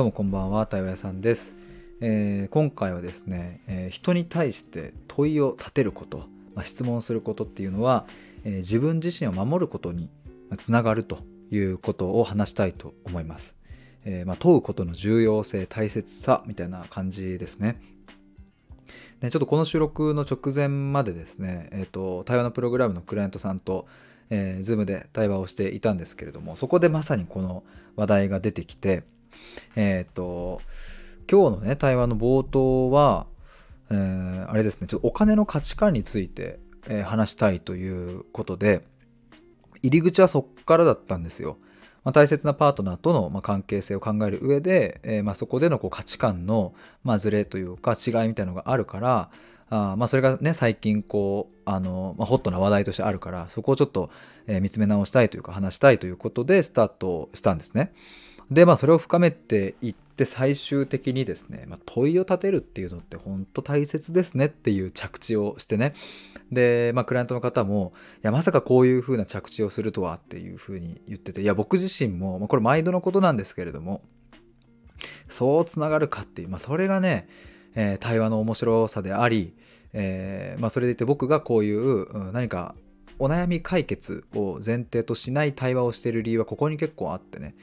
どうもこんばんは、対話屋さんです。えー、今回はですね、えー、人に対して問いを立てること、まあ、質問することっていうのは、えー、自分自身を守ることにつながるということを話したいと思います。えまあ、問うことの重要性、大切さみたいな感じですね。でちょっとこの収録の直前までですね、えーと、対話のプログラムのクライアントさんと、えー、Zoom で対話をしていたんですけれども、そこでまさにこの話題が出てきて、えっ、ー、と、今日のね、対話の冒頭は、えー、あれですね、ちょっとお金の価値観について、えー、話したいということで、入り口はそっからだったんですよ。まあ、大切なパートナーとの、まあ、関係性を考える上で、えー、まあ、そこでのこう価値観の、まあ、ズレというか違いみたいなのがあるからあまあそれがね最近こうあの、まあ、ホットな話題としてあるからそこをちょっと、えー、見つめ直したいというか話したいということでスタートしたんですね。でまあそれを深めていって最終的にですね、まあ、問いを立てるっていうのって本当大切ですねっていう着地をしてね。で、まあ、クライアントの方もいやまさかこういう風な着地をするとはっていう風に言ってていや僕自身も、まあ、これ毎度のことなんですけれどもそうつながるかっていう、まあ、それがね、えー、対話の面白さであり、えーまあ、それでいて僕がこういう、うん、何かお悩み解決を前提としない対話をしている理由はここに結構あってね。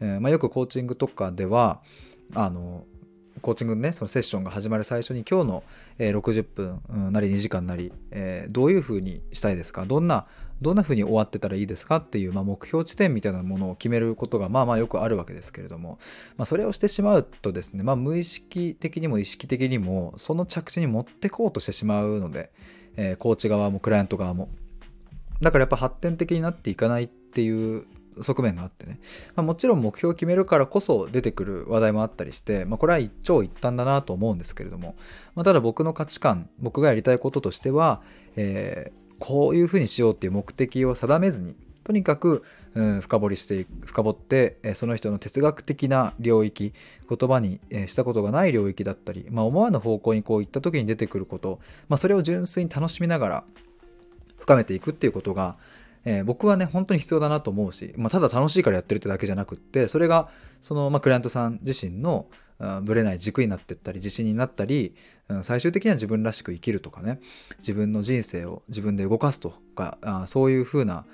えー、まあ、よくコーチングとかではあのコーチングのねそのセッションが始まる最初に今日の、えー、60分なり2時間なり、えー、どういうふうにしたいですか？どんなどんなふうに終わってたらいいですか？っていう、まあ、目標地点みたいなものを決めることがまあまあよくあるわけですけれども、まあ、それをしてしまうとですね、まあ、無意識的にも意識的にもその着地に持ってこうとしてしまうので、えー、コーチ側もクライアント側も。だからやっぱ発展的になっていかないっていう側面があってね、まあ、もちろん目標を決めるからこそ出てくる話題もあったりして、まあ、これは一長一短だなと思うんですけれども、まあ、ただ僕の価値観僕がやりたいこととしては、えー、こういうふうにしようっていう目的を定めずにとにかく、うん、深掘りして深掘って、えその人の哲学的な領域言葉に、えしたことがない領域だったり、まあ、思わぬ方向にこう行った時に出てくること、まあ、それを純粋に楽しみながら深めていくっていうことが、えー、僕はね本当に必要だなと思うし、まあ、ただ楽しいからやってるってだけじゃなくってそれがその、まあ、クライアントさん自身のぶれない軸になってったり自信になったり最終的には自分らしく生きるとかね自分の人生を自分で動かすとかあそういうふうな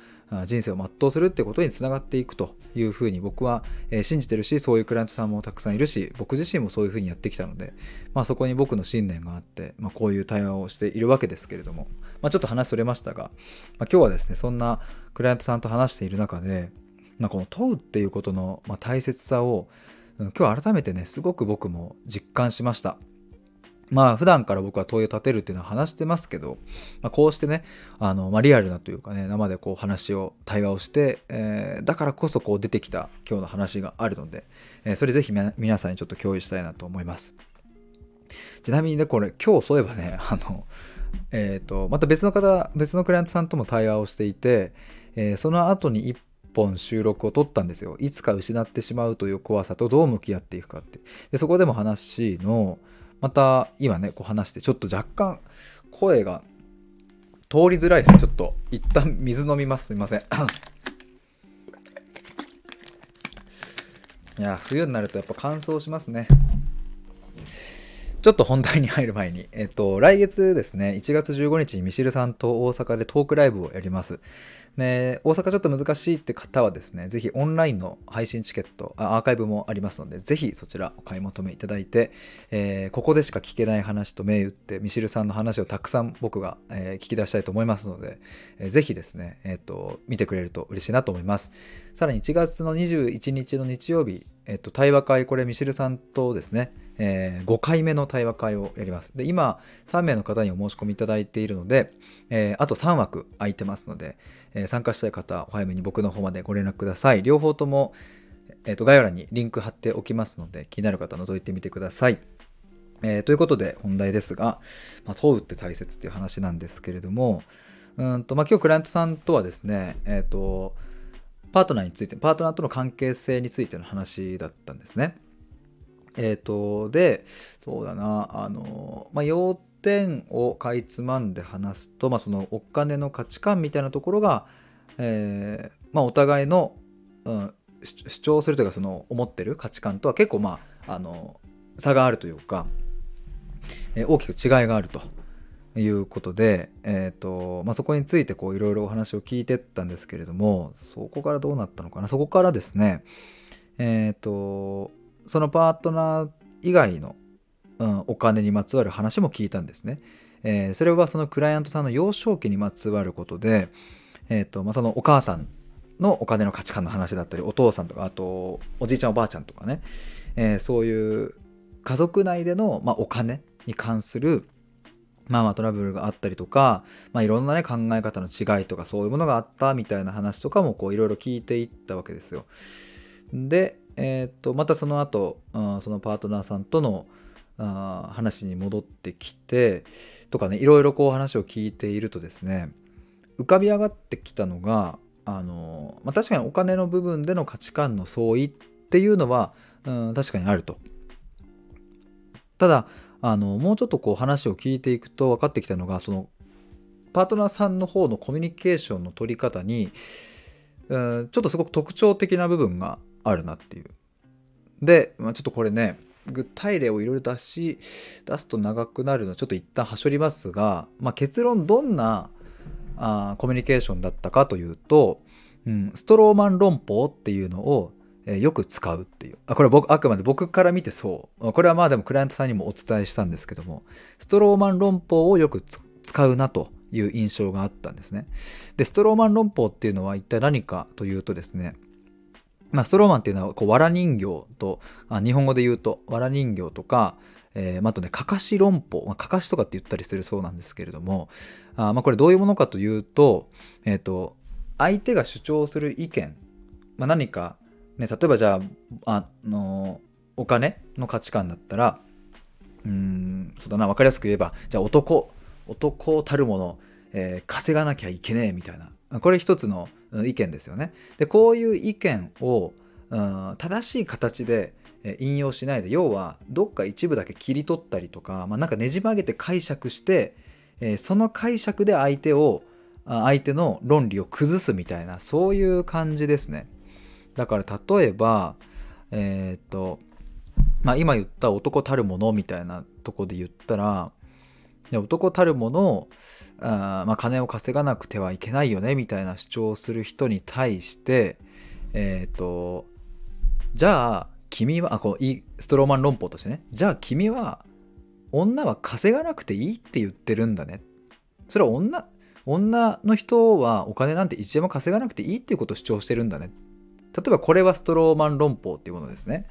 人生を全うするってことにつながっていくというふうに僕は信じてるしそういうクライアントさんもたくさんいるし僕自身もそういうふうにやってきたので、まあ、そこに僕の信念があって、まあ、こういう対話をしているわけですけれども、まあ、ちょっと話それましたが、ま、今日はですねそんなクライアントさんと話している中で、ま、この問うっていうことの大切さを今日改めてねすごく僕も実感しました。まあ普段から僕は問いを立てるっていうのは話してますけど、まあ、こうしてね、あの、まあ、リアルなというかね、生でこう話を、対話をして、えー、だからこそこう出てきた今日の話があるので、えー、それぜひ皆さんにちょっと共有したいなと思います。ちなみにね、これ今日そういえばね、あの、えっ、ー、と、また別の方、別のクライアントさんとも対話をしていて、え、その後に一本収録を撮ったんですよ。いつか失ってしまうという怖さとどう向き合っていくかって。でそこでも話の、また今ねこう話してちょっと若干声が通りづらいですちょっと一旦水飲みます。すいません。いや冬になるとやっぱ乾燥しますね。ちょっと本題に入る前に、えっと、来月ですね、1月15日にミシルさんと大阪でトークライブをやります。ね、大阪ちょっと難しいって方はですね、ぜひオンラインの配信チケット、アーカイブもありますので、ぜひそちらお買い求めいただいて、えー、ここでしか聞けない話と銘打って、ミシルさんの話をたくさん僕が、えー、聞き出したいと思いますので、えー、ぜひですね、えっ、と、見てくれると嬉しいなと思います。さらに1月の21日の日曜日、えっ、と、対話会、これミシルさんとですね、えー、5回目の対話会をやります。で、今、3名の方にお申し込みいただいているので、えー、あと3枠空いてますので、えー、参加したい方、お早めに僕の方までご連絡ください。両方とも、えーと、概要欄にリンク貼っておきますので、気になる方覗いてみてください。えー、ということで、本題ですが、まあ、問うって大切っていう話なんですけれども、うんとまあ、今日クライアントさんとはですね、えっ、と、パートナーについて、パートナーとの関係性についての話だったんですね。えっ、ー、と、で、そうだな、あの、まあ、要点をかいつまんで話すと、まあ、そのお金の価値観みたいなところが、えー、まあ、お互いの、うん主張するというかその思ってる価値観とは結構まああの差があるというか、えー、大きく違いがあるということで、えーとまあ、そこについていろいろお話を聞いてったんですけれどもそこからどうなったのかな？そこからですねえっ、ー、とそのパートナー以外の、うん、お金にまつわる話も聞いたんですね。えー、それはそのクライアントさんの幼少期にまつわることで、えーとまあ、そのお母さんのお金の価値観の話だったりお父さんとかあとおじいちゃんおばあちゃんとかね、えー、そういう家族内での、まあ、お金に関するまあまあトラブルがあったりとか、まあ、いろんなね考え方の違いとかそういうものがあったみたいな話とかもこういろいろ聞いていったわけですよ。で、えー、っとまたその後、うん、そのパートナーさんとのあ話に戻ってきてとかねいろいろこう話を聞いているとですね浮かび上がってきたのがあの、まあ、確かにお金の部分での価値観の相違っていうのは、うん、確かにあると。ただあのもうちょっとこう話を聞いていくと分かってきたのがそのパートナーさんの方のコミュニケーションの取り方に、うん、ちょっとすごく特徴的な部分があるなっていう。で、まあ、ちょっとこれね具体例をいろいろ出し出すと長くなるのでちょっと一旦はしょりますが、まあ、結論どんなあコミュニケーションだったかというと、うん、ストローマン論法っていうのを、え、よく使うっていう。あこれ僕あくまで僕から見てそう。これはまあでもクライアントさんにもお伝えしたんですけどもストローマン論法をよく使うなという印象があったんですね。でストローマン論法っていうのは一体何かというとですねまあ、ストローマンっていうのはこう藁人形とあ日本語で言うと藁人形とか、えー、あとねかかし論法、まあ、かかしとかって言ったりするそうなんですけれどもあ、まあ、これどういうものかというと,、えーと、相手が主張する意見、まあ、何か、ね、例えばじゃああのお金の価値観だったらうんそうだな分かりやすく言えばじゃあ男男たるもの、えー、稼がなきゃいけねえみたいなこれ一つの意見ですよね。でこういう意見を、う、正しい形で引用しないで要はどっか一部だけ切り取ったりとか、まあ、なんかねじ曲げて解釈して、えー、その解釈で相手を相手の論理を崩すみたいなそういう感じですね。だから例えばえっ、とまあ今言った男たるものみたいなとこで言ったら男たるものあまあ、金を稼がなくてはいけないよねみたいな主張をする人に対してえっ、とじゃあ君はあこうストローマン論法としてね。じゃあ君は女は稼がなくていいって言ってるんだね。それは女女の人はお金なんて1円も稼がなくていいっていうことを主張してるんだね。例えばこれはストローマン論法っていうものですね、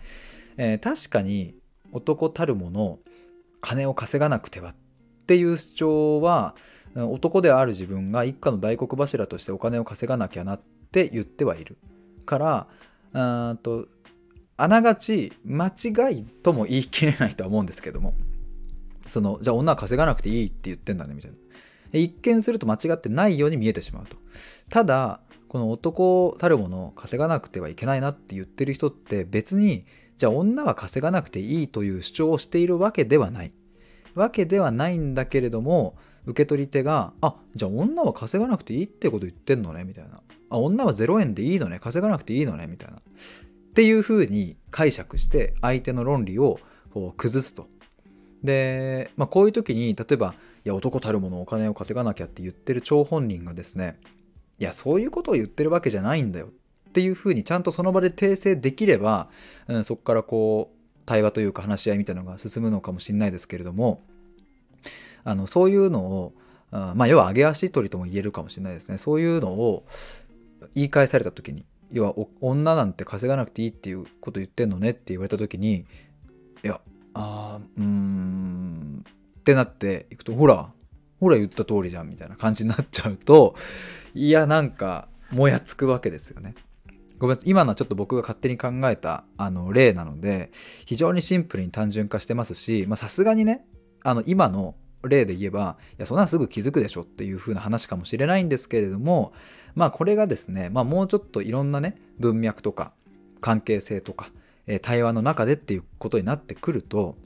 えー、確かに男たるもの金を稼がなくてはっていう主張は男である自分が一家の大黒柱としてお金を稼がなきゃなって言ってはいる。からあとあながち間違いとも言い切れないとは思うんですけども。そのじゃあ女は稼がなくていいって言ってんだねみたいな。一見すると間違ってないように見えてしまうと。ただこの男たるもの稼がなくてはいけないなって言ってる人って別にじゃあ女は稼がなくていいという主張をしているわけではない。わけではないんだけれども受け取り手があじゃあ女は稼がなくていいってこと言ってんのねみたいな。あ女は0円でいいのね稼がなくていいのねみたいな。っていうふうに解釈して相手の論理をこう崩すと。で、まあ、こういう時に例えばいや男たるものお金を稼がなきゃって言ってる張本人がですねいやそういうことを言ってるわけじゃないんだよ。っていうふうにちゃんとその場で訂正できれば、うん、そこからこう対話というか話し合いみたいなのが進むのかもしれないですけれどもあのそういうのをあまあ要は上げ足取りとも言えるかもしれないですね。そういうのを言い返された時に要は女なんて稼がなくていいっていうこと言ってんのねって言われた時にいやあーうーんってなっていくとほらほら言った通りじゃんみたいな感じになっちゃうといやなんかもやつくわけですよね。ごめん今のはちょっと僕が勝手に考えたあの例なので非常にシンプルに単純化してますしさすがにねあの今の例で言えばいやそんなすぐ気づくでしょっていう風な話かもしれないんですけれどもまあこれがですね、まあ、もうちょっといろんなね文脈とか関係性とか、えー、対話の中でっていうことになってくると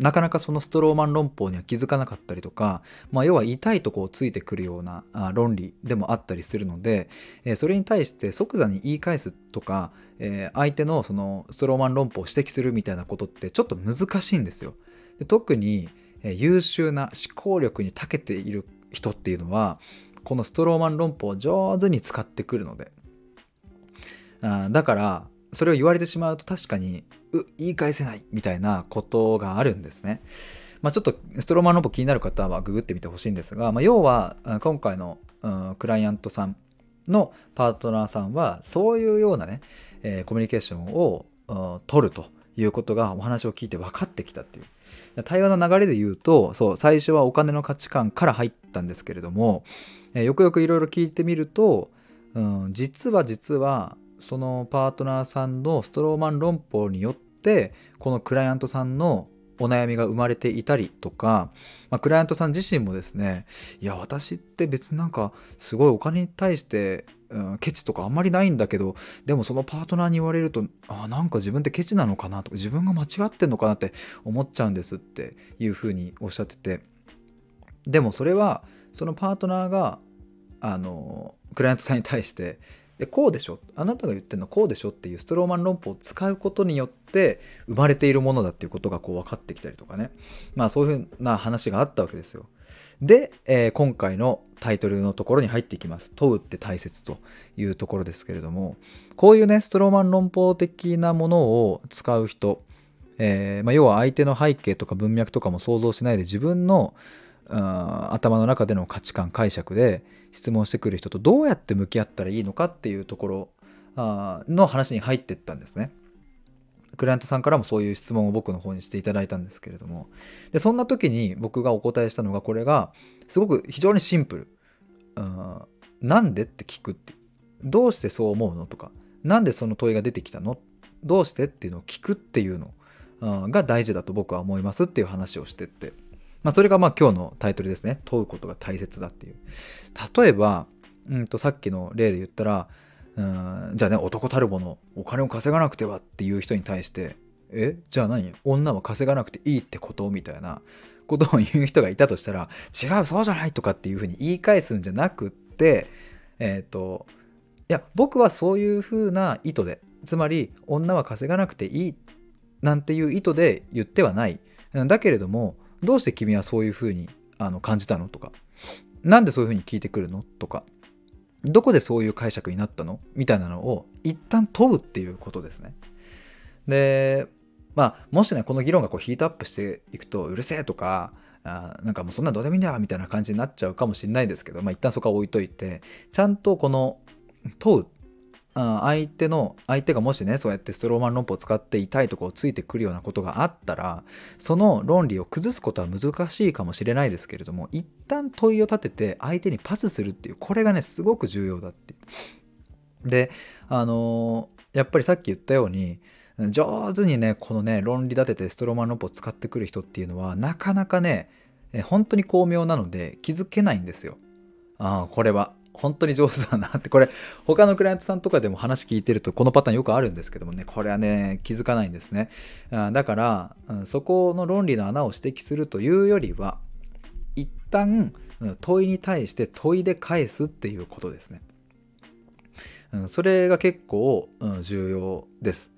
なかなかそのストローマン論法には気づかなかったりとか、まあ、要は痛いとこをついてくるような論理でもあったりするので、えそれに対して即座に言い返すとか、え相手のそのストローマン論法を指摘するみたいなことってちょっと難しいんですよ。で特に、え優秀な思考力に長けている人っていうのはこのストローマン論法を上手に使ってくるのであだからそれを言われてしまうと確かにう言い返せないみたいなことがあるんですね。まあ、ちょっとストローマンロボ気になる方はググってみてほしいんですが、まあ、要は今回の、うん、クライアントさんのパートナーさんはそういうようなね、えー、コミュニケーションを、うん、取るということがお話を聞いて分かってきたっていう対話の流れで言うとそう最初はお金の価値観から入ったんですけれども、えー、よくよくいろいろ聞いてみると、うん、実は実はそのパートナーさんのストローマン論法によってこのクライアントさんのお悩みが生まれていたりとか、まあ、クライアントさん自身もですねいや私って別になんかすごいお金に対して、うん、ケチとかあんまりないんだけどでもそのパートナーに言われるとあなんか自分ってケチなのかなとか自分が間違ってんのかなって思っちゃうんですっていうふうにおっしゃってて。でもそれはそのパートナーがあのクライアントさんに対してでこうでしょ？あなたが言ってるのはこうでしょっていうストローマン論法を使うことによって生まれているものだっていうことがこう分かってきたりとかね。まあそういうふうな話があったわけですよ。で、えー、今回のタイトルのところに入っていきます。問うって大切というところですけれども。こういうねストローマン論法的なものを使う人えーまあ、要は相手の背景とか文脈とかも想像しないで自分の頭の中での価値観解釈で質問してくる人とどうやって向き合ったらいいのかっていうところの話に入ってったんですね。クライアントさんからもそういう質問を僕の方にしていただいたんですけれども。でそんな時に僕がお答えしたのがこれがすごく非常にシンプル。うんなんでって聞くって。どうしてそう思うのとか。なんでその問いが出てきたの？どうしてっていうのを聞くっていうのが大事だと僕は思いますっていう話をしてって。まあ、それがまあ今日のタイトルですね。問うことが大切だっていう。例えば、うんとさっきの例で言ったら、うんじゃあね、男たるもの、お金を稼がなくてはっていう人に対して、えじゃあ何？女は稼がなくていいってことみたいなことを言う人がいたとしたら、違う、そうじゃないとかっていうふうに言い返すんじゃなくって、えっ、ー、と、いや、僕はそういうふうな意図で、つまり、女は稼がなくていいなんていう意図で言ってはない。だけれども、どうして君はそういうふうにあの感じたの？とか、なんでそういうふうに聞いてくるの？とか、どこでそういう解釈になったの？みたいなのを一旦問うっていうことですね。で、まあ、もしね、この議論がこうヒートアップしていくと、うるせえとか、あなんかもうそんなどうでもいいんだみたいな感じになっちゃうかもしれないですけど、まあ、一旦そこは置いといて、ちゃんとこの問う相手の相手がもしねそうやってストローマン論法を使って痛いとこをついてくるようなことがあったらその論理を崩すことは難しいかもしれないですけれども一旦問いを立てて相手にパスするっていうこれがねすごく重要だってであのー、やっぱりさっき言ったように上手にねこのね論理立ててストローマン論法を使ってくる人っていうのはなかなかね本当に巧妙なので気づけないんですよ。ああこれは。本当に上手だなって、これ、他のクライアントさんとかでも話聞いてると、このパターンよくあるんですけどもね、これはね、気づかないんですね。だから、そこの論理の穴を指摘するというよりは、一旦、問いに対して問いで返すっていうことですね。それが結構重要です。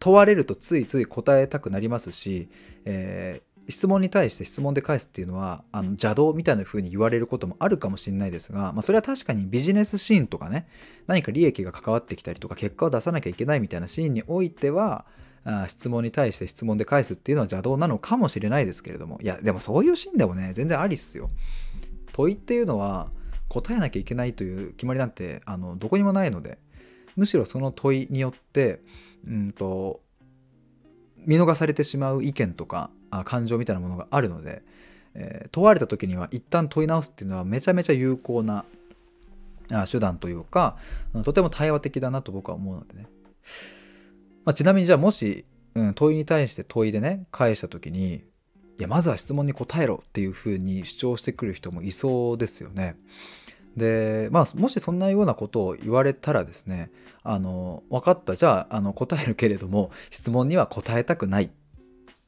問われるとついつい答えたくなりますし、え質問に対して質問で返すっていうのはあの邪道みたいな風に言われることもあるかもしれないですが、まあ、それは確かにビジネスシーンとかね何か利益が関わってきたりとか結果を出さなきゃいけないみたいなシーンにおいてはあ質問に対して質問で返すっていうのは邪道なのかもしれないですけれどもいやでもそういうシーンでもね全然ありっすよ。問いっていうのは答えなきゃいけないという決まりなんてあのどこにもないのでむしろその問いによってうんと見逃されてしまう意見とか感情みたいなものがあるので、えー、問われた時には一旦問い直すっていうのはめちゃめちゃ有効な手段というかとても対話的だなと僕は思うのでね、まあ、ちなみにじゃあもし、うん、問いに対して問いでね返した時にいやまずは質問に答えろっていうふうに主張してくる人もいそうですよね。でまあもしそんなようなことを言われたらですねあの分かった。じゃああの答えるけれども質問には答えたくない。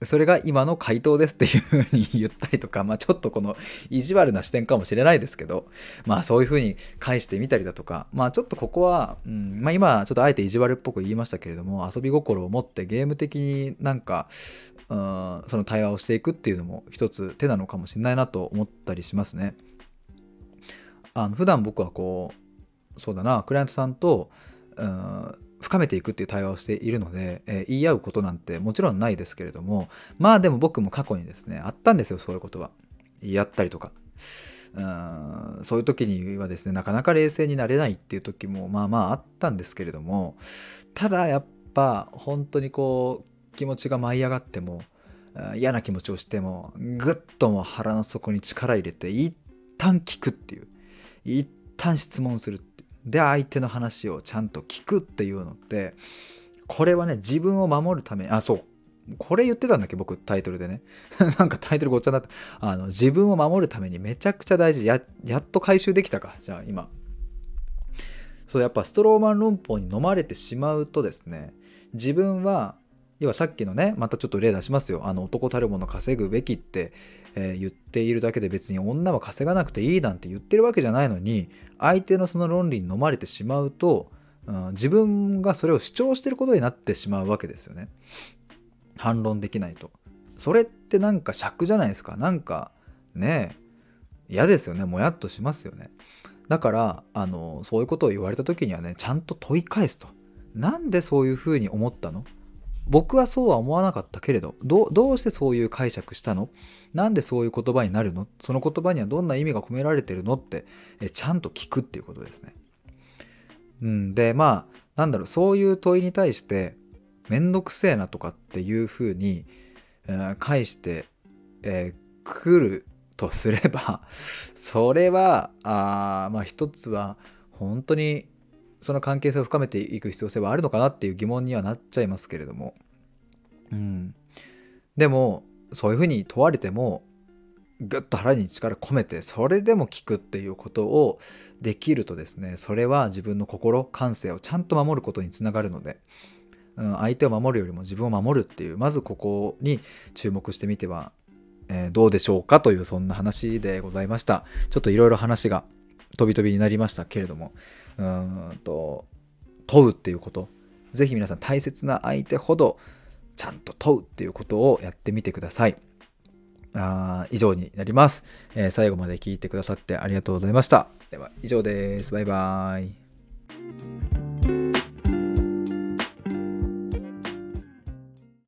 それが今の回答ですっていうふうに言ったりとか、まあ、ちょっとこの意地悪な視点かもしれないですけど、まあ、そういうふうに返してみたりだとか、まあ、ちょっとここは、うんまあ、今ちょっとあえて意地悪っぽく言いましたけれども遊び心を持ってゲーム的になんか、うん、その対話をしていくっていうのも一つ手なのかもしれないなと思ったりしますね。あの普段僕はこうそうだなクライアントさんと、うん深めていくっていう対話をしているので、えー、言い合うことなんてもちろんないですけれどもまあでも僕も過去にですねあったんですよそういうことは。言い合ったりとか。うんそういう時にはですねなかなか冷静になれないっていう時もまあまああったんですけれどもただやっぱ本当にこう気持ちが舞い上がっても嫌な気持ちをしてもぐっとも腹の底に力入れて一旦聞くっていう一旦質問するで相手の話をちゃんと聞くっていうのってこれはね自分を守るためあそう。これ言ってたんだっけ僕タイトルでね。なんかタイトルごっちゃになった。あの自分を守るためにめちゃくちゃ大事。ややっと回収できたか。じゃあ今。そうやっぱストローマン論法に飲まれてしまうとですね自分は要はさっきのねまたちょっと例出しますよ。あの男たるもの稼ぐべきってえー、言っているだけで別に女は稼がなくていいなんて言ってるわけじゃないのに相手のその論理に飲まれてしまうと、うん、自分がそれを主張してることになってしまうわけですよね。反論できないと。それってなんか尺じゃないですか。なんかね嫌ですよね。もやっとしますよね。だからあのそういうことを言われた時にはねちゃんと問い返すと。なんでそういうふうに思ったの？僕はそうは思わなかったけれどどうしてそういう解釈したの？なんでそういう言葉になるの？その言葉にはどんな意味が込められてるのってえちゃんと聞くっていうことですね。うん、でまあなんだろうそういう問いに対して面倒くせえなとかっていうふうに、えー、返して、えー、来るとすれば それはあまあ一つは本当にその関係性を深めていく必要性はあるのかなっていう疑問にはなっちゃいますけれども、うん、でもそういうふうに問われてもぐっと腹に力込めてそれでも聞くっていうことをできるとですねそれは自分の心感性をちゃんと守ることにつながるので、うん、相手を守るよりも自分を守るっていうまずここに注目してみては、えー、どうでしょうかというそんな話でございました。ちょっといろいろ話が飛び飛びになりましたけれどもうんと問うっていうこと。是非皆さん大切な相手ほどちゃんと問うっていうことをやってみてください。あ以上になります、えー、最後まで聞いてくださってありがとうございました。では以上です。バイバーイ。